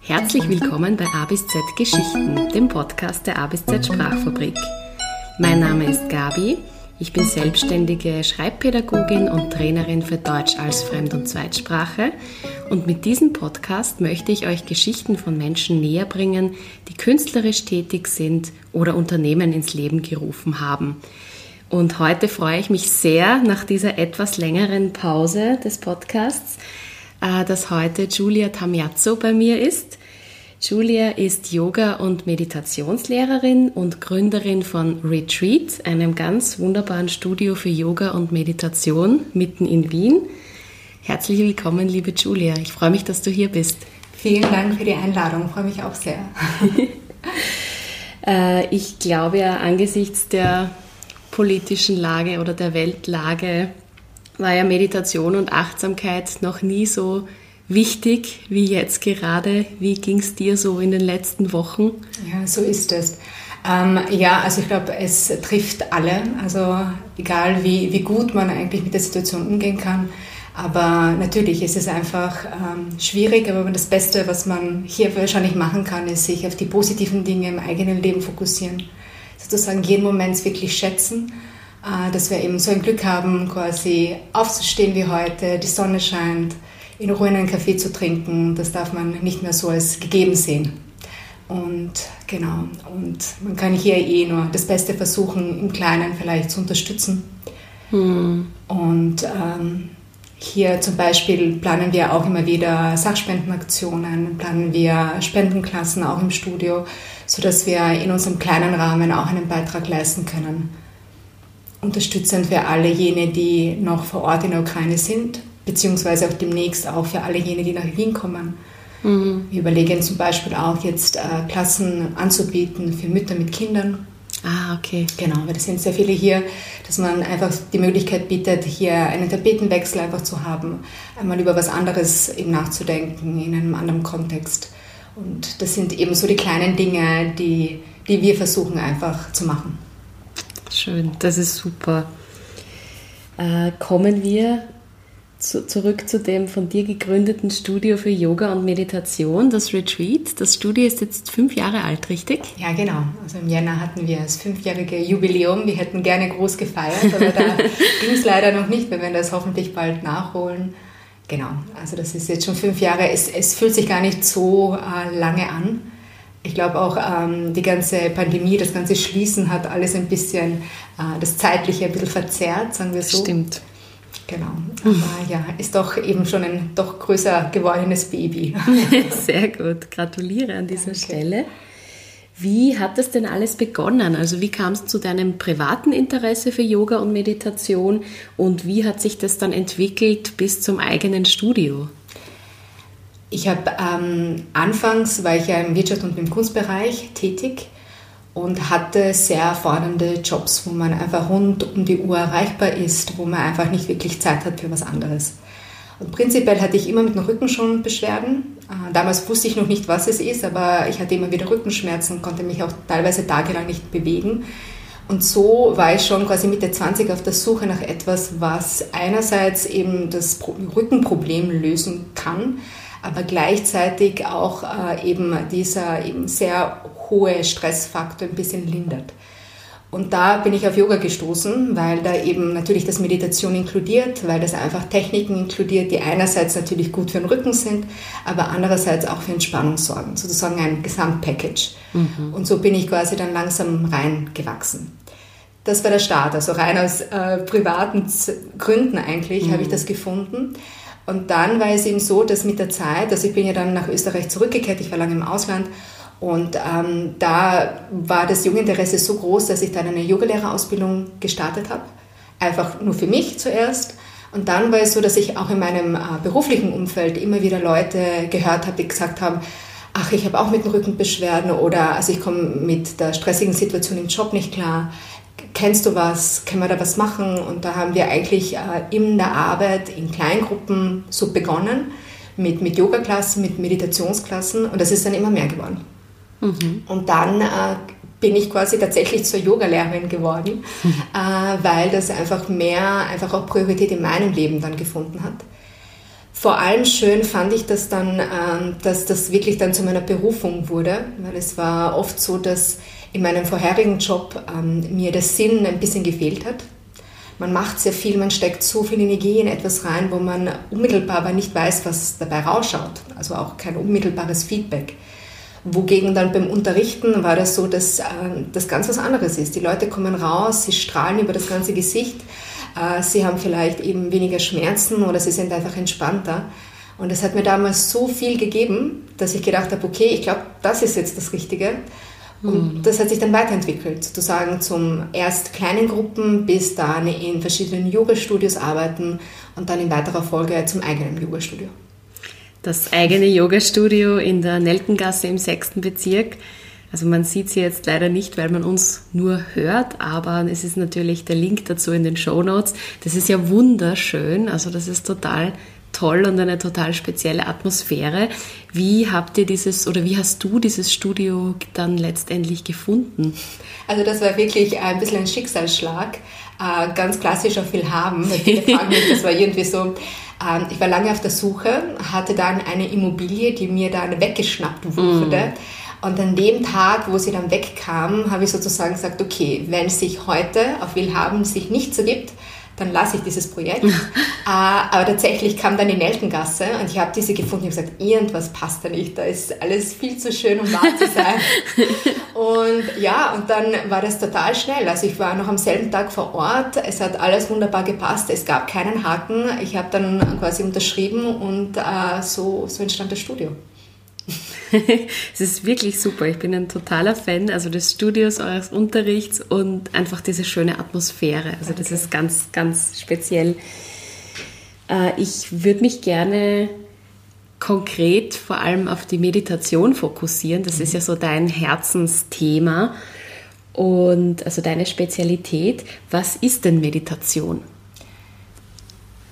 Herzlich willkommen bei A bis Z Geschichten, dem Podcast der A bis Z Sprachfabrik. Mein Name ist Gabi. Ich bin selbstständige Schreibpädagogin und Trainerin für Deutsch als Fremd- und Zweitsprache. Und mit diesem Podcast möchte ich euch Geschichten von Menschen näher bringen, die künstlerisch tätig sind oder Unternehmen ins Leben gerufen haben. Und heute freue ich mich sehr nach dieser etwas längeren Pause des Podcasts, äh, dass heute Giulia Tamiazzo bei mir ist. Julia ist Yoga- und Meditationslehrerin und Gründerin von Retreat, einem ganz wunderbaren Studio für Yoga und Meditation mitten in Wien. Herzlich willkommen, liebe Julia. Ich freue mich, dass du hier bist. Vielen Dank für die Einladung, ich freue mich auch sehr. Äh, ich glaube ja, angesichts der politischen Lage oder der Weltlage war ja Meditation und Achtsamkeit noch nie so wichtig wie jetzt gerade. Wie ging es dir so in den letzten Wochen? Ja, so ist es. Ähm, ja, also ich glaube, es trifft alle. Also egal wie, wie gut man eigentlich mit der Situation umgehen kann. Aber natürlich ist es einfach ähm, schwierig, aber das Beste, was man hier wahrscheinlich machen kann, ist sich auf die positiven Dinge im eigenen Leben fokussieren. Sozusagen jeden Moment wirklich schätzen, äh, dass wir eben so ein Glück haben, quasi aufzustehen wie heute, die Sonne scheint, in Ruhe einen Kaffee zu trinken, das darf man nicht mehr so als gegeben sehen. Und genau, und man kann hier eh nur das Beste versuchen, im Kleinen vielleicht zu unterstützen. Hm. Und ähm, hier zum Beispiel planen wir auch immer wieder Sachspendenaktionen, planen wir Spendenklassen auch im Studio, sodass wir in unserem kleinen Rahmen auch einen Beitrag leisten können. Unterstützend für alle jene, die noch vor Ort in der Ukraine sind beziehungsweise auch demnächst auch für alle jene, die nach Wien kommen. Mhm. Wir überlegen zum Beispiel auch jetzt äh, Klassen anzubieten für Mütter mit Kindern. Ah, okay. Genau, weil es sind sehr viele hier, dass man einfach die Möglichkeit bietet, hier einen Tapetenwechsel einfach zu haben, einmal über was anderes eben nachzudenken in einem anderen Kontext. Und das sind eben so die kleinen Dinge, die, die wir versuchen einfach zu machen. Schön, das ist super. Äh, kommen wir zu, zurück zu dem von dir gegründeten Studio für Yoga und Meditation, das Retreat. Das Studio ist jetzt fünf Jahre alt, richtig? Ja, genau. Also im Jänner hatten wir das fünfjährige Jubiläum. Wir hätten gerne groß gefeiert, aber da ging es leider noch nicht. Wir werden das hoffentlich bald nachholen. Genau, also das ist jetzt schon fünf Jahre. Es, es fühlt sich gar nicht so äh, lange an. Ich glaube auch, ähm, die ganze Pandemie, das ganze Schließen hat alles ein bisschen, äh, das Zeitliche ein bisschen verzerrt, sagen wir so. Stimmt. Genau. Aber ja, ist doch eben schon ein doch größer gewordenes Baby. Sehr gut. Gratuliere an dieser Danke. Stelle. Wie hat das denn alles begonnen? Also wie kam es zu deinem privaten Interesse für Yoga und Meditation und wie hat sich das dann entwickelt bis zum eigenen Studio? Ich habe ähm, anfangs war ich ja im Wirtschaft und im Kunstbereich tätig und hatte sehr fordernde Jobs, wo man einfach rund um die Uhr erreichbar ist, wo man einfach nicht wirklich Zeit hat für was anderes. Und prinzipiell hatte ich immer mit dem Rücken schon Beschwerden. Äh, damals wusste ich noch nicht, was es ist, aber ich hatte immer wieder Rückenschmerzen, konnte mich auch teilweise tagelang nicht bewegen. Und so war ich schon quasi Mitte 20 auf der Suche nach etwas, was einerseits eben das Rückenproblem lösen kann, aber gleichzeitig auch äh, eben dieser eben sehr hohe Stressfaktor ein bisschen lindert. Und da bin ich auf Yoga gestoßen, weil da eben natürlich das Meditation inkludiert, weil das einfach Techniken inkludiert, die einerseits natürlich gut für den Rücken sind, aber andererseits auch für Entspannung sorgen, sozusagen ein Gesamtpackage. Mhm. Und so bin ich quasi dann langsam reingewachsen. Das war der Start, also rein aus äh, privaten Gründen eigentlich mhm. habe ich das gefunden. Und dann war es eben so, dass mit der Zeit, also ich bin ja dann nach Österreich zurückgekehrt, ich war lange im Ausland und ähm, da war das Jugendinteresse so groß, dass ich dann eine Yogalehrerausbildung gestartet habe. Einfach nur für mich zuerst. Und dann war es so, dass ich auch in meinem äh, beruflichen Umfeld immer wieder Leute gehört habe, die gesagt haben, ach, ich habe auch mit dem Rücken Beschwerden oder also ich komme mit der stressigen Situation im Job nicht klar. Kennst du was? Können wir da was machen? Und da haben wir eigentlich äh, in der Arbeit in Kleingruppen so begonnen mit, mit Yoga-Klassen, mit Meditationsklassen und das ist dann immer mehr geworden. Mhm. Und dann äh, bin ich quasi tatsächlich zur Yogalehrerin geworden, mhm. äh, weil das einfach mehr, einfach auch Priorität in meinem Leben dann gefunden hat. Vor allem schön fand ich das dann, äh, dass das wirklich dann zu meiner Berufung wurde, weil es war oft so, dass in meinem vorherigen Job ähm, mir der Sinn ein bisschen gefehlt hat. Man macht sehr viel, man steckt so viel Energie in etwas rein, wo man unmittelbar aber nicht weiß, was dabei rausschaut. Also auch kein unmittelbares Feedback. Wogegen dann beim Unterrichten war das so, dass äh, das ganz was anderes ist. Die Leute kommen raus, sie strahlen über das ganze Gesicht, äh, sie haben vielleicht eben weniger Schmerzen oder sie sind einfach entspannter. Und das hat mir damals so viel gegeben, dass ich gedacht habe, okay, ich glaube, das ist jetzt das Richtige. Und mhm. das hat sich dann weiterentwickelt, sozusagen zum erst kleinen Gruppen bis dann in verschiedenen Yoga-Studios arbeiten und dann in weiterer Folge zum eigenen Yoga-Studio das eigene Yoga-Studio in der Nelkengasse im sechsten Bezirk. Also man sieht sie jetzt leider nicht, weil man uns nur hört, aber es ist natürlich der Link dazu in den Show Notes. Das ist ja wunderschön, also das ist total toll und eine total spezielle Atmosphäre. Wie habt ihr dieses oder wie hast du dieses Studio dann letztendlich gefunden? Also das war wirklich ein bisschen ein Schicksalsschlag, äh, ganz klassisch auf viel haben. Viele fragen mich, das war irgendwie so, ähm, ich war lange auf der Suche, hatte dann eine Immobilie, die mir dann weggeschnappt wurde. Mm. Und an dem Tag, wo sie dann wegkam, habe ich sozusagen gesagt, okay, wenn es sich heute auf Willhaben sich nicht so gibt, dann lasse ich dieses Projekt. äh, aber tatsächlich kam dann die Nelkengasse und ich habe diese gefunden. Ich habe gesagt, irgendwas passt da nicht. Da ist alles viel zu schön, um wahr zu sein. und ja, und dann war das total schnell. Also ich war noch am selben Tag vor Ort. Es hat alles wunderbar gepasst. Es gab keinen Haken. Ich habe dann quasi unterschrieben und äh, so, so entstand das Studio. es ist wirklich super. Ich bin ein totaler Fan also des Studios, eures Unterrichts und einfach diese schöne Atmosphäre. Also Danke. das ist ganz, ganz speziell. Äh, ich würde mich gerne konkret vor allem auf die Meditation fokussieren. Das ist ja so dein Herzensthema und also deine Spezialität. Was ist denn Meditation?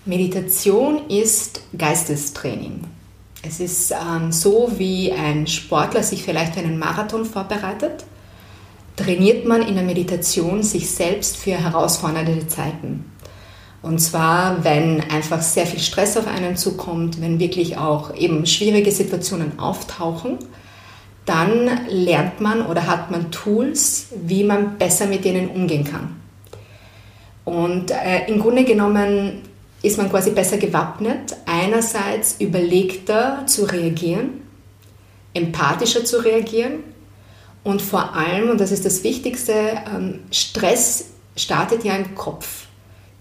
Meditation ist Geistestraining. Es ist ähm, so, wie ein Sportler sich vielleicht für einen Marathon vorbereitet, trainiert man in der Meditation sich selbst für herausfordernde Zeiten. Und zwar, wenn einfach sehr viel Stress auf einen zukommt, wenn wirklich auch eben schwierige Situationen auftauchen, dann lernt man oder hat man Tools, wie man besser mit denen umgehen kann. Und äh, im Grunde genommen ist man quasi besser gewappnet, einerseits überlegter zu reagieren, empathischer zu reagieren und vor allem, und das ist das Wichtigste, ähm, Stress startet ja im Kopf.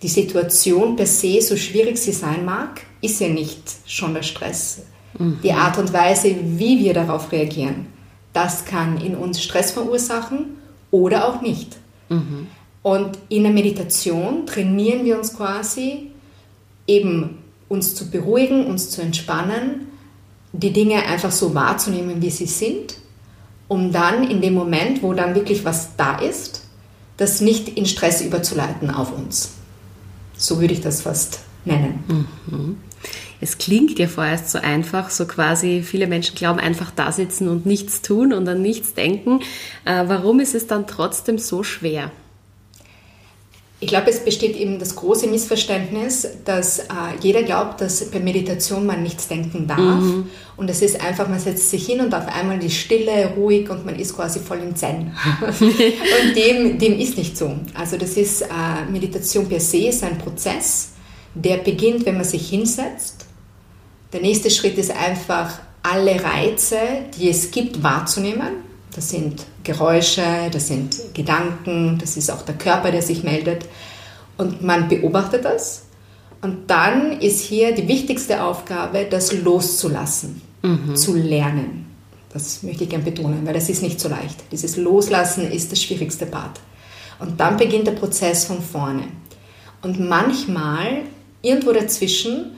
Die Situation per se, so schwierig sie sein mag, ist ja nicht schon der Stress. Mhm. Die Art und Weise, wie wir darauf reagieren, das kann in uns Stress verursachen oder auch nicht. Mhm. Und in der Meditation trainieren wir uns quasi eben uns zu beruhigen, uns zu entspannen, die Dinge einfach so wahrzunehmen, wie sie sind, um dann in dem Moment, wo dann wirklich was da ist, das nicht in Stress überzuleiten auf uns. So würde ich das fast nennen. Mhm. Es klingt ja vorerst so einfach, so quasi viele Menschen glauben einfach da sitzen und nichts tun und an nichts denken. Äh, warum ist es dann trotzdem so schwer? Ich glaube, es besteht eben das große Missverständnis, dass äh, jeder glaubt, dass bei Meditation man nichts denken darf. Mhm. Und es ist einfach, man setzt sich hin und auf einmal die Stille, ruhig und man ist quasi voll im Zen. und dem, dem ist nicht so. Also das ist, äh, Meditation per se ist ein Prozess, der beginnt, wenn man sich hinsetzt. Der nächste Schritt ist einfach, alle Reize, die es gibt, wahrzunehmen das sind Geräusche, das sind Gedanken, das ist auch der Körper, der sich meldet. Und man beobachtet das. Und dann ist hier die wichtigste Aufgabe, das loszulassen, mhm. zu lernen. Das möchte ich gerne betonen, weil das ist nicht so leicht. Dieses Loslassen ist das schwierigste Part. Und dann beginnt der Prozess von vorne. Und manchmal, irgendwo dazwischen,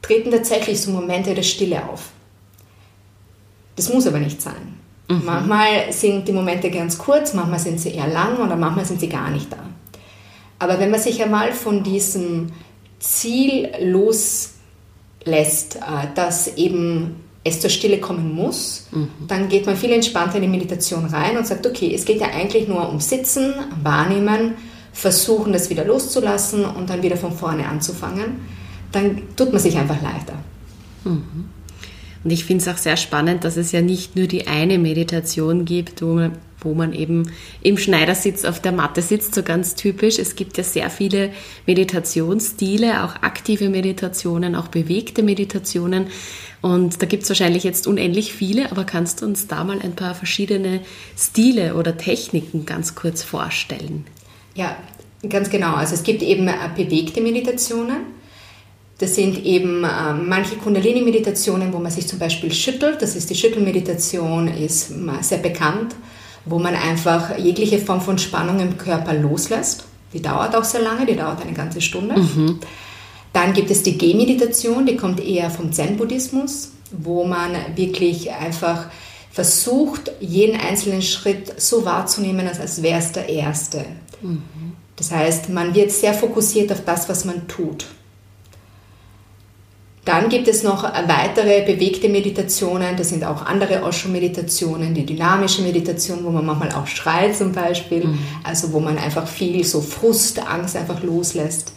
treten tatsächlich so Momente der Stille auf. Das muss aber nicht sein. Mhm. Manchmal sind die Momente ganz kurz, manchmal sind sie eher lang oder manchmal sind sie gar nicht da. Aber wenn man sich einmal von diesem Ziel loslässt, äh, dass eben es zur Stille kommen muss, mhm. dann geht man viel entspannter in die Meditation rein und sagt, okay, es geht ja eigentlich nur um Sitzen, Wahrnehmen, versuchen, das wieder loszulassen und dann wieder von vorne anzufangen. Dann tut man sich einfach leichter. Mhm. Und ich finde es auch sehr spannend, dass es ja nicht nur die eine Meditation gibt, wo man, wo man eben im Schneidersitz auf der Matte sitzt, so ganz typisch. Es gibt ja sehr viele Meditationsstile, auch aktive Meditationen, auch bewegte Meditationen. Und da gibt es wahrscheinlich jetzt unendlich viele, aber kannst du uns da mal ein paar verschiedene Stile oder Techniken ganz kurz vorstellen? Ja, ganz genau. Also es gibt eben äh, bewegte Meditationen. Das sind eben äh, manche Kundalini-Meditationen, wo man sich zum Beispiel schüttelt. Das ist die Schüttelmeditation, ist sehr bekannt, wo man einfach jegliche Form von Spannung im Körper loslässt. Die dauert auch sehr lange, die dauert eine ganze Stunde. Mhm. Dann gibt es die Gehmeditation, die kommt eher vom Zen-Buddhismus, wo man wirklich einfach versucht, jeden einzelnen Schritt so wahrzunehmen, als wäre es der erste. Mhm. Das heißt, man wird sehr fokussiert auf das, was man tut. Dann gibt es noch weitere bewegte Meditationen, das sind auch andere Osho-Meditationen, die dynamische Meditation, wo man manchmal auch schreit zum Beispiel, mhm. also wo man einfach viel so Frust, Angst einfach loslässt.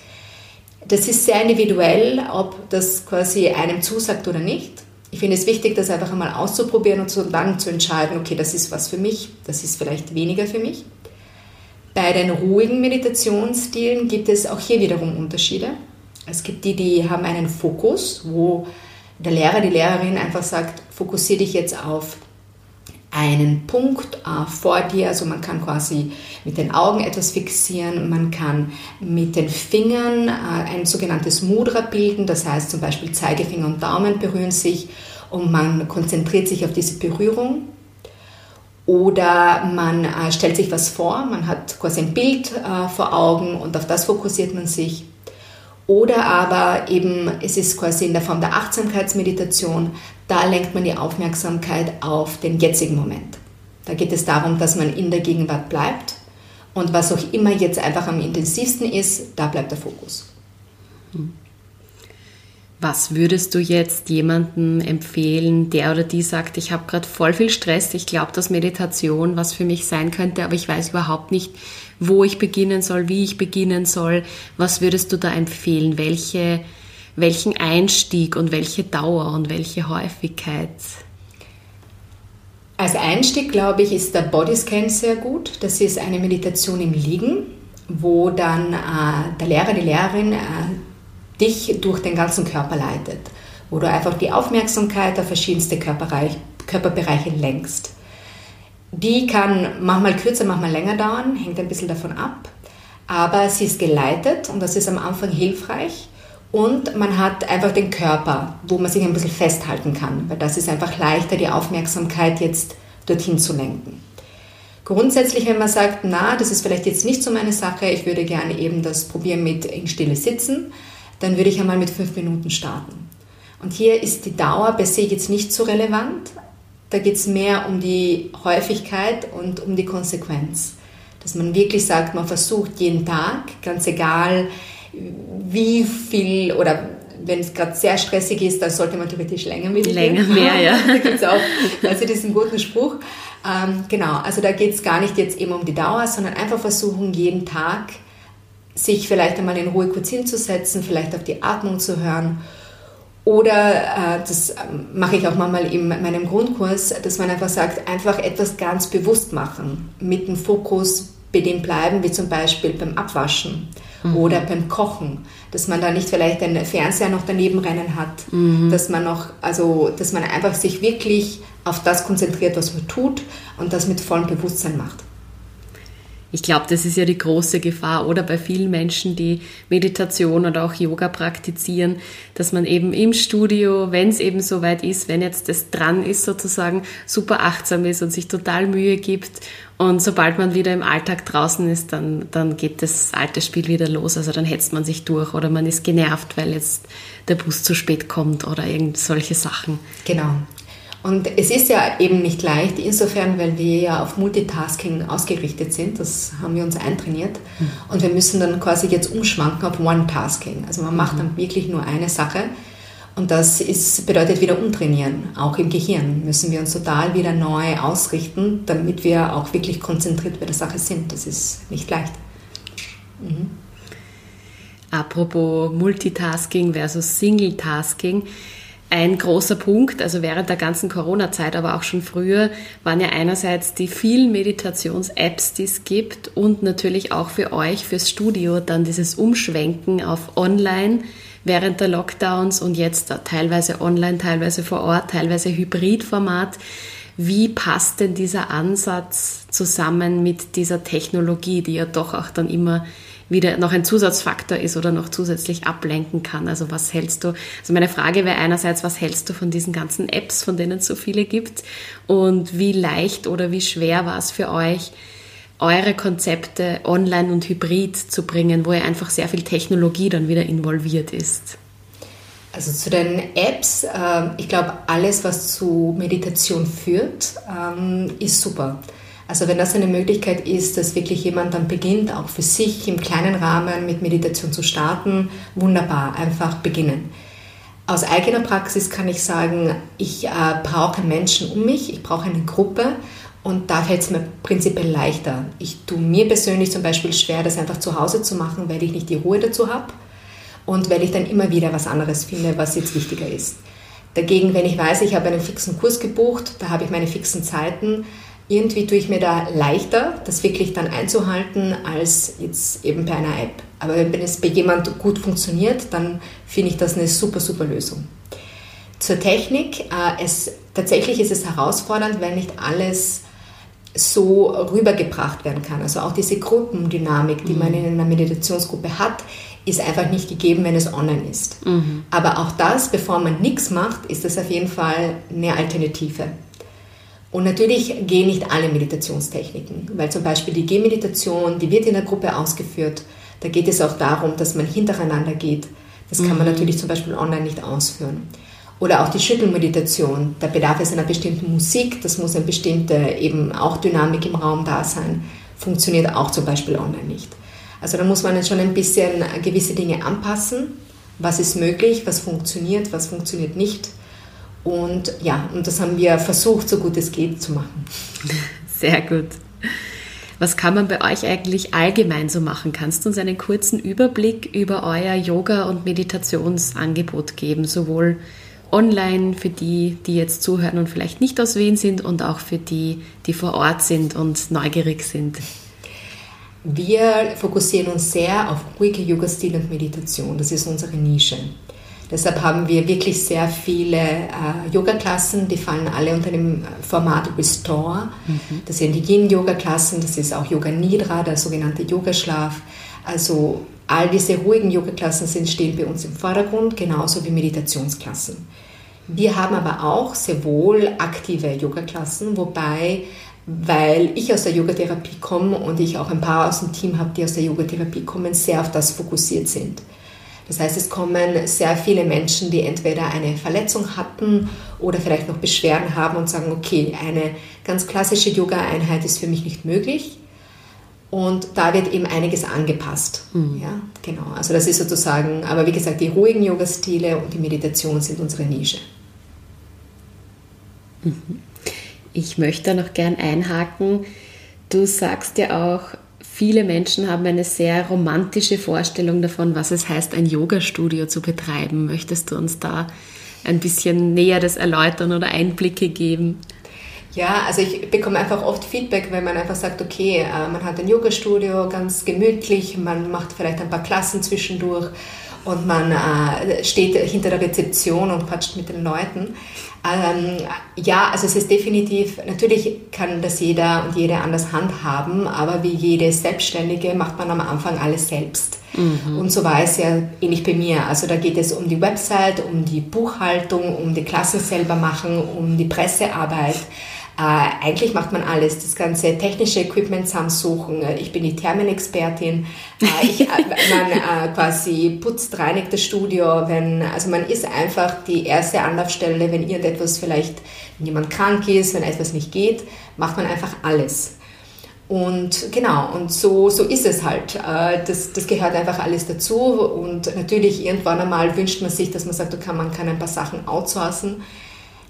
Das ist sehr individuell, ob das quasi einem zusagt oder nicht. Ich finde es wichtig, das einfach einmal auszuprobieren und dann zu entscheiden, okay, das ist was für mich, das ist vielleicht weniger für mich. Bei den ruhigen Meditationsstilen gibt es auch hier wiederum Unterschiede. Es gibt die, die haben einen Fokus, wo der Lehrer, die Lehrerin einfach sagt, fokussiere dich jetzt auf einen Punkt äh, vor dir. Also man kann quasi mit den Augen etwas fixieren, man kann mit den Fingern äh, ein sogenanntes Mudra bilden, das heißt zum Beispiel Zeigefinger und Daumen berühren sich und man konzentriert sich auf diese Berührung. Oder man äh, stellt sich was vor, man hat quasi ein Bild äh, vor Augen und auf das fokussiert man sich. Oder aber eben, es ist quasi in der Form der Achtsamkeitsmeditation, da lenkt man die Aufmerksamkeit auf den jetzigen Moment. Da geht es darum, dass man in der Gegenwart bleibt und was auch immer jetzt einfach am intensivsten ist, da bleibt der Fokus. Was würdest du jetzt jemandem empfehlen, der oder die sagt, ich habe gerade voll viel Stress, ich glaube, dass Meditation was für mich sein könnte, aber ich weiß überhaupt nicht, wo ich beginnen soll, wie ich beginnen soll. Was würdest du da empfehlen? Welche, welchen Einstieg und welche Dauer und welche Häufigkeit? Als Einstieg, glaube ich, ist der Bodyscan sehr gut. Das ist eine Meditation im Liegen, wo dann äh, der Lehrer, die Lehrerin äh, dich durch den ganzen Körper leitet, wo du einfach die Aufmerksamkeit auf verschiedenste Körperbereiche lenkst. Die kann manchmal kürzer, manchmal länger dauern, hängt ein bisschen davon ab. Aber sie ist geleitet und das ist am Anfang hilfreich. Und man hat einfach den Körper, wo man sich ein bisschen festhalten kann, weil das ist einfach leichter, die Aufmerksamkeit jetzt dorthin zu lenken. Grundsätzlich, wenn man sagt, na, das ist vielleicht jetzt nicht so meine Sache, ich würde gerne eben das probieren mit in Stille sitzen, dann würde ich einmal mit fünf Minuten starten. Und hier ist die Dauer per se jetzt nicht so relevant, da geht es mehr um die Häufigkeit und um die Konsequenz. Dass man wirklich sagt, man versucht jeden Tag, ganz egal wie viel oder wenn es gerade sehr stressig ist, dann sollte man theoretisch länger meditieren. Länger mehr, ja. da gibt es auch also diesen guten Spruch. Ähm, genau, also da geht es gar nicht jetzt eben um die Dauer, sondern einfach versuchen, jeden Tag sich vielleicht einmal in Ruhe kurz hinzusetzen, vielleicht auf die Atmung zu hören oder äh, das ähm, mache ich auch manchmal in meinem Grundkurs, dass man einfach sagt, einfach etwas ganz bewusst machen, mit dem Fokus bei dem bleiben, wie zum Beispiel beim Abwaschen mhm. oder beim Kochen, dass man da nicht vielleicht einen Fernseher noch daneben rennen hat, mhm. dass man noch, also dass man einfach sich wirklich auf das konzentriert, was man tut und das mit vollem Bewusstsein macht. Ich glaube, das ist ja die große Gefahr oder bei vielen Menschen, die Meditation oder auch Yoga praktizieren, dass man eben im Studio, wenn es eben so weit ist, wenn jetzt das dran ist sozusagen, super achtsam ist und sich total Mühe gibt. Und sobald man wieder im Alltag draußen ist, dann, dann geht das alte Spiel wieder los. Also dann hetzt man sich durch oder man ist genervt, weil jetzt der Bus zu spät kommt oder irgend solche Sachen. Genau. Und es ist ja eben nicht leicht, insofern, weil wir ja auf Multitasking ausgerichtet sind. Das haben wir uns eintrainiert. Mhm. Und wir müssen dann quasi jetzt umschwanken auf One-Tasking. Also man macht mhm. dann wirklich nur eine Sache. Und das ist, bedeutet wieder umtrainieren. Auch im Gehirn müssen wir uns total wieder neu ausrichten, damit wir auch wirklich konzentriert bei der Sache sind. Das ist nicht leicht. Mhm. Apropos Multitasking versus Singletasking. Ein großer Punkt, also während der ganzen Corona-Zeit, aber auch schon früher, waren ja einerseits die vielen Meditations-Apps, die es gibt und natürlich auch für euch, fürs Studio, dann dieses Umschwenken auf Online während der Lockdowns und jetzt teilweise online, teilweise vor Ort, teilweise Hybridformat. Wie passt denn dieser Ansatz zusammen mit dieser Technologie, die ja doch auch dann immer wieder noch ein Zusatzfaktor ist oder noch zusätzlich ablenken kann. Also was hältst du? Also meine Frage wäre einerseits, was hältst du von diesen ganzen Apps, von denen es so viele gibt? Und wie leicht oder wie schwer war es für euch, eure Konzepte online und hybrid zu bringen, wo ja einfach sehr viel Technologie dann wieder involviert ist? Also zu den Apps, ähm, ich glaube, alles, was zu Meditation führt, ähm, ist super. Also wenn das eine Möglichkeit ist, dass wirklich jemand dann beginnt, auch für sich im kleinen Rahmen mit Meditation zu starten, wunderbar, einfach beginnen. Aus eigener Praxis kann ich sagen, ich äh, brauche Menschen um mich, ich brauche eine Gruppe und da fällt es mir prinzipiell leichter. Ich tue mir persönlich zum Beispiel schwer, das einfach zu Hause zu machen, weil ich nicht die Ruhe dazu habe und weil ich dann immer wieder was anderes finde, was jetzt wichtiger ist. Dagegen, wenn ich weiß, ich habe einen fixen Kurs gebucht, da habe ich meine fixen Zeiten, irgendwie tue ich mir da leichter, das wirklich dann einzuhalten, als jetzt eben bei einer App. Aber wenn es bei jemand gut funktioniert, dann finde ich das eine super, super Lösung. Zur Technik, äh, es, tatsächlich ist es herausfordernd, weil nicht alles so rübergebracht werden kann. Also auch diese Gruppendynamik, die mhm. man in einer Meditationsgruppe hat, ist einfach nicht gegeben, wenn es online ist. Mhm. Aber auch das, bevor man nichts macht, ist das auf jeden Fall eine Alternative. Und natürlich gehen nicht alle Meditationstechniken, weil zum Beispiel die Gehmeditation, die wird in der Gruppe ausgeführt. Da geht es auch darum, dass man hintereinander geht. Das kann man mhm. natürlich zum Beispiel online nicht ausführen. Oder auch die Schüttelmeditation, da bedarf es einer bestimmten Musik, das muss eine bestimmte eben auch Dynamik im Raum da sein, funktioniert auch zum Beispiel online nicht. Also da muss man schon ein bisschen gewisse Dinge anpassen. Was ist möglich, was funktioniert, was funktioniert nicht. Und ja, und das haben wir versucht, so gut es geht zu machen. Sehr gut. Was kann man bei euch eigentlich allgemein so machen? Kannst du uns einen kurzen Überblick über euer Yoga- und Meditationsangebot geben, sowohl online für die, die jetzt zuhören und vielleicht nicht aus Wien sind und auch für die, die vor Ort sind und neugierig sind? Wir fokussieren uns sehr auf ruhige Yoga-Stil und Meditation. Das ist unsere Nische. Deshalb haben wir wirklich sehr viele äh, Yoga-Klassen, die fallen alle unter dem Format Restore. Mhm. Das sind die Yin-Yoga-Klassen, das ist auch Yoga Nidra, der sogenannte Yogaschlaf. Also all diese ruhigen Yoga-Klassen sind, stehen bei uns im Vordergrund, genauso wie Meditationsklassen. Wir haben aber auch sehr wohl aktive Yoga-Klassen, wobei weil ich aus der Yogatherapie komme und ich auch ein paar aus dem Team habe, die aus der Yogatherapie kommen, sehr auf das fokussiert sind. Das heißt, es kommen sehr viele Menschen, die entweder eine Verletzung hatten oder vielleicht noch Beschwerden haben und sagen, okay, eine ganz klassische Yoga-Einheit ist für mich nicht möglich. Und da wird eben einiges angepasst. Mhm. Ja, genau. Also das ist sozusagen, aber wie gesagt, die ruhigen Yoga-Stile und die Meditation sind unsere Nische. Mhm. Ich möchte noch gern einhaken. Du sagst ja auch, Viele Menschen haben eine sehr romantische Vorstellung davon, was es heißt, ein Yoga-Studio zu betreiben. Möchtest du uns da ein bisschen näher das erläutern oder Einblicke geben? Ja, also ich bekomme einfach oft Feedback, wenn man einfach sagt, okay, äh, man hat ein Yoga-Studio, ganz gemütlich, man macht vielleicht ein paar Klassen zwischendurch und man äh, steht hinter der Rezeption und quatscht mit den Leuten. Ähm, ja, also es ist definitiv, natürlich kann das jeder und jede anders handhaben, aber wie jede Selbstständige macht man am Anfang alles selbst. Mhm. Und so war es ja ähnlich bei mir. Also da geht es um die Website, um die Buchhaltung, um die Klassen selber machen, um die Pressearbeit. Äh, eigentlich macht man alles, das ganze technische Equipment zusammensuchen. Ich bin die Thermenexpertin. Äh, ich, äh, man äh, quasi putzt, reinigt das Studio. Wenn, also man ist einfach die erste Anlaufstelle, wenn irgendetwas vielleicht, wenn jemand krank ist, wenn etwas nicht geht, macht man einfach alles. Und genau, und so, so ist es halt. Äh, das, das gehört einfach alles dazu. Und natürlich irgendwann einmal wünscht man sich, dass man sagt, okay, man kann ein paar Sachen outsourcen.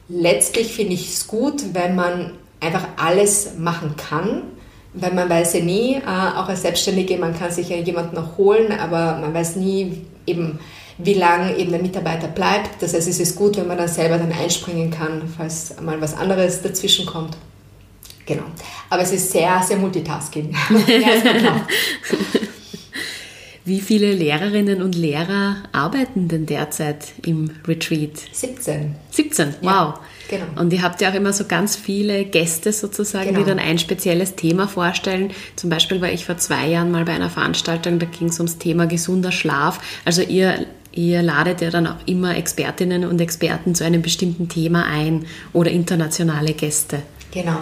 Letztlich finde ich es gut, wenn man einfach alles machen kann, weil man weiß ja nie, äh, auch als Selbstständige, man kann sich ja jemanden noch holen, aber man weiß nie eben, wie lange eben der Mitarbeiter bleibt. Das heißt, es ist gut, wenn man dann selber dann einspringen kann, falls mal was anderes dazwischen kommt. Genau. Aber es ist sehr, sehr Multitasking. Wie viele Lehrerinnen und Lehrer arbeiten denn derzeit im Retreat? 17. 17, wow. Ja, genau. Und ihr habt ja auch immer so ganz viele Gäste sozusagen, genau. die dann ein spezielles Thema vorstellen. Zum Beispiel war ich vor zwei Jahren mal bei einer Veranstaltung, da ging es ums Thema gesunder Schlaf. Also ihr Ihr ladet ja dann auch immer Expertinnen und Experten zu einem bestimmten Thema ein oder internationale Gäste. Genau.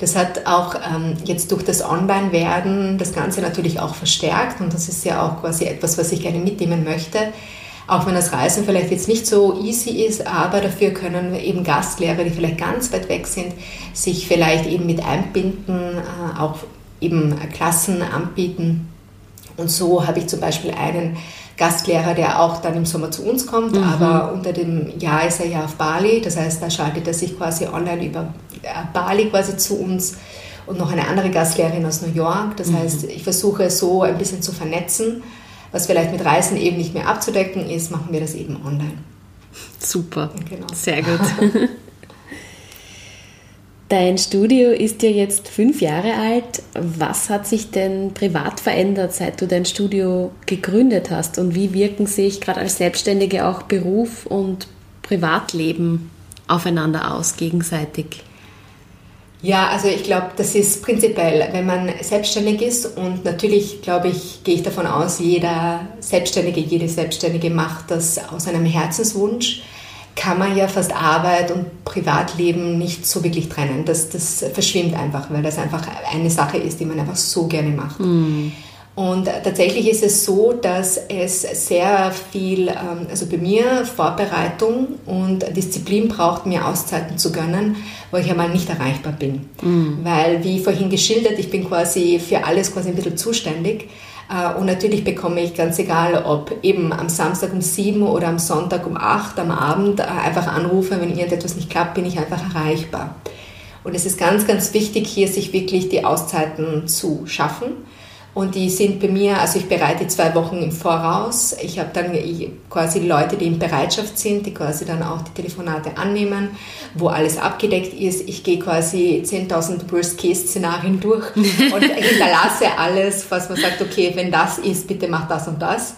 Das hat auch ähm, jetzt durch das Online-Werden das Ganze natürlich auch verstärkt und das ist ja auch quasi etwas, was ich gerne mitnehmen möchte. Auch wenn das Reisen vielleicht jetzt nicht so easy ist, aber dafür können eben Gastlehrer, die vielleicht ganz weit weg sind, sich vielleicht eben mit einbinden, äh, auch eben Klassen anbieten. Und so habe ich zum Beispiel einen Gastlehrer, der auch dann im Sommer zu uns kommt, mhm. aber unter dem Jahr ist er ja auf Bali. Das heißt, da schaltet er sich quasi online über äh, Bali quasi zu uns und noch eine andere Gastlehrerin aus New York. Das mhm. heißt, ich versuche so ein bisschen zu vernetzen. Was vielleicht mit Reisen eben nicht mehr abzudecken ist, machen wir das eben online. Super, genau. sehr gut. Dein Studio ist ja jetzt fünf Jahre alt. Was hat sich denn privat verändert, seit du dein Studio gegründet hast? Und wie wirken sich gerade als Selbstständige auch Beruf und Privatleben aufeinander aus, gegenseitig? Ja, also ich glaube, das ist prinzipiell, wenn man selbstständig ist und natürlich, glaube ich, gehe ich davon aus, jeder Selbstständige, jede Selbstständige macht das aus einem Herzenswunsch kann man ja fast Arbeit und Privatleben nicht so wirklich trennen. Das, das verschwimmt einfach, weil das einfach eine Sache ist, die man einfach so gerne macht. Mhm. Und tatsächlich ist es so, dass es sehr viel, ähm, also bei mir Vorbereitung und Disziplin braucht, mir Auszeiten zu gönnen, wo ich einmal nicht erreichbar bin. Mhm. Weil, wie vorhin geschildert, ich bin quasi für alles quasi ein bisschen zuständig. Äh, und natürlich bekomme ich ganz egal, ob eben am Samstag um sieben oder am Sonntag um acht am Abend äh, einfach anrufe, wenn irgendetwas nicht klappt, bin ich einfach erreichbar. Und es ist ganz, ganz wichtig, hier sich wirklich die Auszeiten zu schaffen und die sind bei mir, also ich bereite zwei Wochen im Voraus. Ich habe dann quasi Leute, die in Bereitschaft sind, die quasi dann auch die Telefonate annehmen, wo alles abgedeckt ist. Ich gehe quasi 10.000 Worst-Case-Szenarien durch und hinterlasse alles, was man sagt, okay, wenn das ist, bitte mach das und das.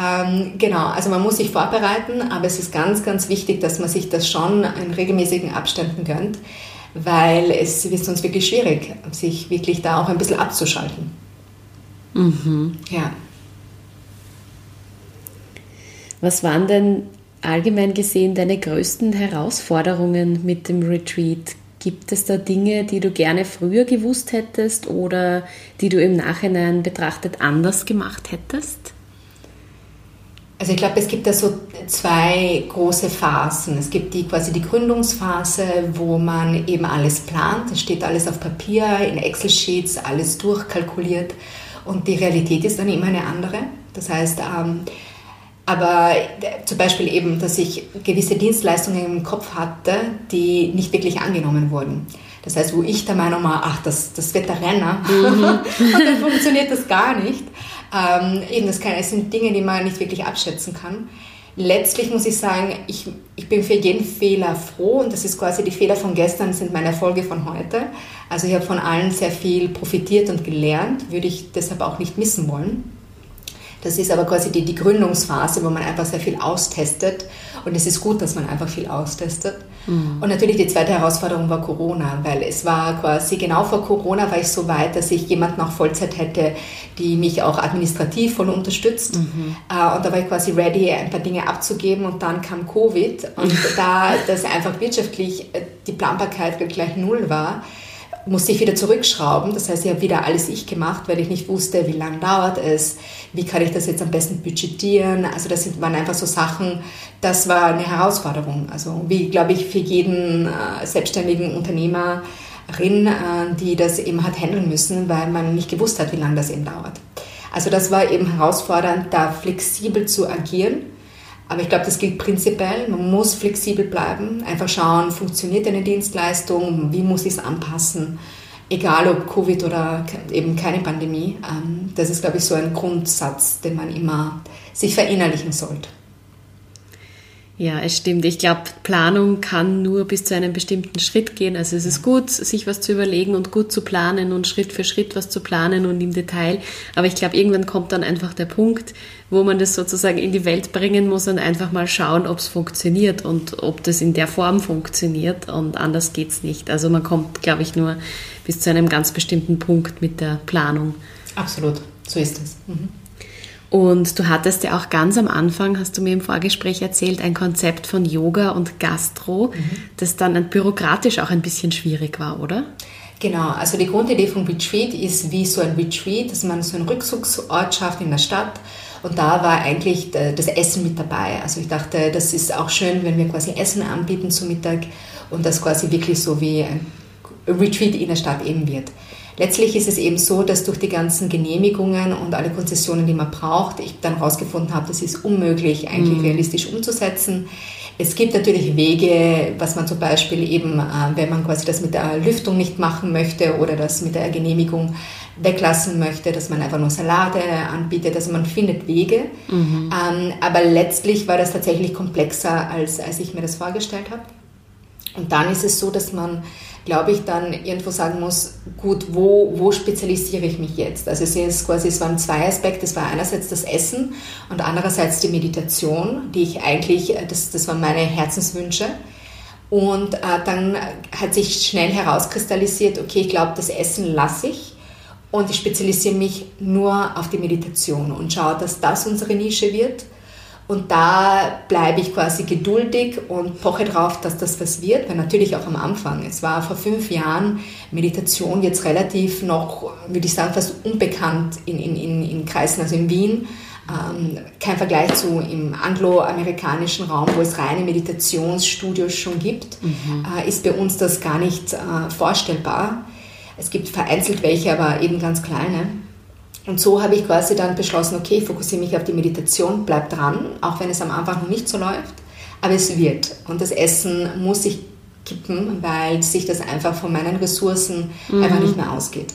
Ähm, genau, also man muss sich vorbereiten, aber es ist ganz, ganz wichtig, dass man sich das schon in regelmäßigen Abständen gönnt, weil es wird sonst wirklich schwierig, sich wirklich da auch ein bisschen abzuschalten. Mhm. Ja. Was waren denn allgemein gesehen deine größten Herausforderungen mit dem Retreat? Gibt es da Dinge, die du gerne früher gewusst hättest oder die du im Nachhinein betrachtet anders gemacht hättest? Also ich glaube, es gibt da so zwei große Phasen. Es gibt die quasi die Gründungsphase, wo man eben alles plant. Es steht alles auf Papier, in Excel-Sheets, alles durchkalkuliert. Und die Realität ist dann immer eine andere. Das heißt, ähm, aber zum Beispiel eben, dass ich gewisse Dienstleistungen im Kopf hatte, die nicht wirklich angenommen wurden. Das heißt, wo ich der Meinung war, ach, das, das wird der Renner mhm. und dann funktioniert das gar nicht. Ähm, eben, das, kann, das sind Dinge, die man nicht wirklich abschätzen kann letztlich muss ich sagen, ich, ich bin für jeden Fehler froh und das ist quasi die Fehler von gestern sind meine Erfolge von heute. Also ich habe von allen sehr viel profitiert und gelernt, würde ich deshalb auch nicht missen wollen. Das ist aber quasi die, die Gründungsphase, wo man einfach sehr viel austestet. Und es ist gut, dass man einfach viel austestet. Mhm. Und natürlich die zweite Herausforderung war Corona, weil es war quasi genau vor Corona war ich so weit, dass ich jemanden auch Vollzeit hätte, die mich auch administrativ voll unterstützt. Mhm. Äh, und da war ich quasi ready, ein paar Dinge abzugeben. Und dann kam Covid. Und da das einfach wirtschaftlich äh, die Planbarkeit gleich null war, musste ich wieder zurückschrauben. Das heißt, ich habe wieder alles ich gemacht, weil ich nicht wusste, wie lange dauert es, wie kann ich das jetzt am besten budgetieren. Also das waren einfach so Sachen, das war eine Herausforderung. Also wie, glaube ich, für jeden äh, selbstständigen Unternehmer die das eben hat handeln müssen, weil man nicht gewusst hat, wie lange das eben dauert. Also das war eben herausfordernd, da flexibel zu agieren. Aber ich glaube, das gilt prinzipiell. Man muss flexibel bleiben, einfach schauen, funktioniert eine Dienstleistung, wie muss ich es anpassen, egal ob Covid oder eben keine Pandemie. Ähm, das ist, glaube ich, so ein Grundsatz, den man immer sich verinnerlichen sollte. Ja, es stimmt. Ich glaube, Planung kann nur bis zu einem bestimmten Schritt gehen. Also es ist gut, sich was zu überlegen und gut zu planen und Schritt für Schritt was zu planen und im Detail. Aber ich glaube, irgendwann kommt dann einfach der Punkt, wo man das sozusagen in die Welt bringen muss und einfach mal schauen, ob es funktioniert und ob das in der Form funktioniert und anders geht es nicht. Also man kommt, glaube ich, nur bis zu einem ganz bestimmten Punkt mit der Planung. Absolut, so ist es. Mhm. Und du hattest ja auch ganz am Anfang, hast du mir im Vorgespräch erzählt, ein Konzept von Yoga und Gastro, mhm. das dann bürokratisch auch ein bisschen schwierig war, oder? Genau, also die Grundidee von Retreat ist wie so ein Retreat, dass man so einen Rückzugsort schafft in der Stadt. Und da war eigentlich das Essen mit dabei. Also ich dachte, das ist auch schön, wenn wir quasi Essen anbieten zum Mittag und das quasi wirklich so wie ein Retreat in der Stadt eben wird. Letztlich ist es eben so, dass durch die ganzen Genehmigungen und alle Konzessionen, die man braucht, ich dann herausgefunden habe, das ist unmöglich eigentlich mhm. realistisch umzusetzen. Es gibt natürlich Wege, was man zum Beispiel eben, äh, wenn man quasi das mit der Lüftung nicht machen möchte oder das mit der Genehmigung weglassen möchte, dass man einfach nur Salate anbietet. Also man findet Wege. Mhm. Ähm, aber letztlich war das tatsächlich komplexer, als, als ich mir das vorgestellt habe. Und dann ist es so, dass man glaube ich, dann irgendwo sagen muss, gut, wo, wo spezialisiere ich mich jetzt? Also es, ist quasi, es waren zwei Aspekte. Es war einerseits das Essen und andererseits die Meditation, die ich eigentlich, das, das waren meine Herzenswünsche. Und äh, dann hat sich schnell herauskristallisiert, okay, ich glaube, das Essen lasse ich und ich spezialisiere mich nur auf die Meditation und schaue, dass das unsere Nische wird und da bleibe ich quasi geduldig und poche drauf, dass das was wird, weil natürlich auch am Anfang. Es war vor fünf Jahren Meditation jetzt relativ noch, würde ich sagen, fast unbekannt in, in, in, in Kreisen, also in Wien. Ähm, kein Vergleich zu im angloamerikanischen Raum, wo es reine Meditationsstudios schon gibt, mhm. äh, ist bei uns das gar nicht äh, vorstellbar. Es gibt vereinzelt welche, aber eben ganz kleine. Und so habe ich quasi dann beschlossen, okay, ich fokussiere mich auf die Meditation, bleib dran, auch wenn es am Anfang noch nicht so läuft, aber es wird. Und das Essen muss ich kippen, weil sich das einfach von meinen Ressourcen mhm. einfach nicht mehr ausgeht.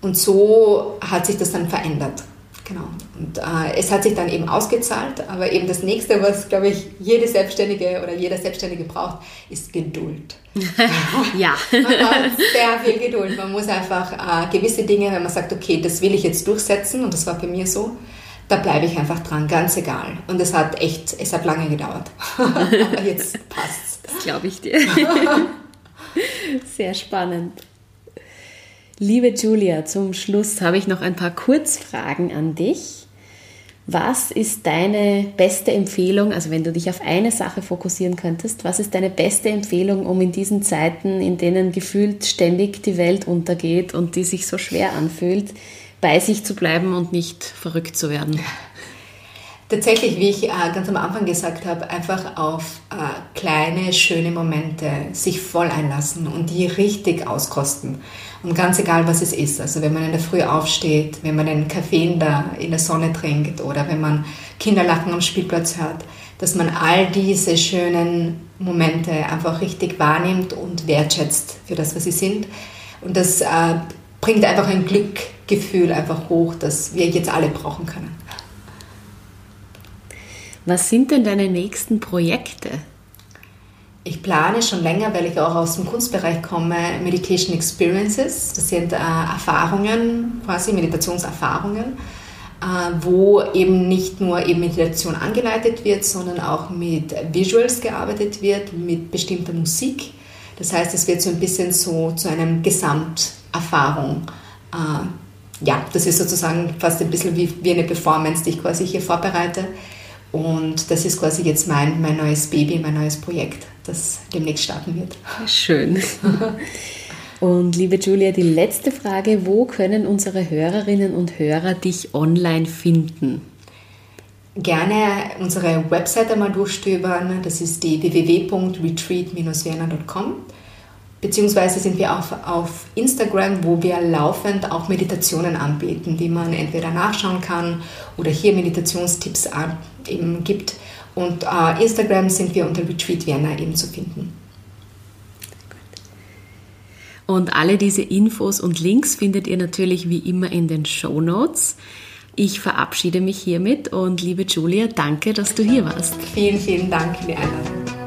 Und so hat sich das dann verändert. Genau. Und äh, es hat sich dann eben ausgezahlt, aber eben das nächste, was, glaube ich, jede Selbstständige oder jeder Selbstständige braucht, ist Geduld. ja. Man braucht sehr viel Geduld. Man muss einfach äh, gewisse Dinge, wenn man sagt, okay, das will ich jetzt durchsetzen, und das war bei mir so, da bleibe ich einfach dran, ganz egal. Und es hat echt, es hat lange gedauert. aber jetzt passt's. Das glaube ich dir. sehr spannend. Liebe Julia, zum Schluss habe ich noch ein paar Kurzfragen an dich. Was ist deine beste Empfehlung, also wenn du dich auf eine Sache fokussieren könntest, was ist deine beste Empfehlung, um in diesen Zeiten, in denen gefühlt ständig die Welt untergeht und die sich so schwer anfühlt, bei sich zu bleiben und nicht verrückt zu werden? Tatsächlich, wie ich äh, ganz am Anfang gesagt habe, einfach auf äh, kleine, schöne Momente sich voll einlassen und die richtig auskosten. Und ganz egal, was es ist. Also wenn man in der Früh aufsteht, wenn man einen Kaffee in der, in der Sonne trinkt oder wenn man Kinderlachen am Spielplatz hört, dass man all diese schönen Momente einfach richtig wahrnimmt und wertschätzt für das, was sie sind. Und das äh, bringt einfach ein Glückgefühl einfach hoch, das wir jetzt alle brauchen können. Was sind denn deine nächsten Projekte? Ich plane schon länger, weil ich auch aus dem Kunstbereich komme, Meditation Experiences. Das sind äh, Erfahrungen, quasi Meditationserfahrungen, äh, wo eben nicht nur eben Meditation angeleitet wird, sondern auch mit Visuals gearbeitet wird, mit bestimmter Musik. Das heißt, es wird so ein bisschen so zu einem Gesamterfahrung. Äh, ja, das ist sozusagen fast ein bisschen wie, wie eine Performance, die ich quasi hier vorbereite. Und das ist quasi jetzt mein, mein neues Baby, mein neues Projekt, das demnächst starten wird. Schön. Und liebe Julia, die letzte Frage, wo können unsere Hörerinnen und Hörer dich online finden? Gerne unsere Website einmal durchstöbern, das ist die www.retreat-vienna.com Beziehungsweise sind wir auch auf Instagram, wo wir laufend auch Meditationen anbieten, die man entweder nachschauen kann oder hier Meditationstipps eben gibt. Und äh, Instagram sind wir unter Retreat Vienna eben zu finden. Und alle diese Infos und Links findet ihr natürlich wie immer in den Show Notes. Ich verabschiede mich hiermit und liebe Julia, danke, dass du hier warst. Vielen, vielen Dank für die Einladung.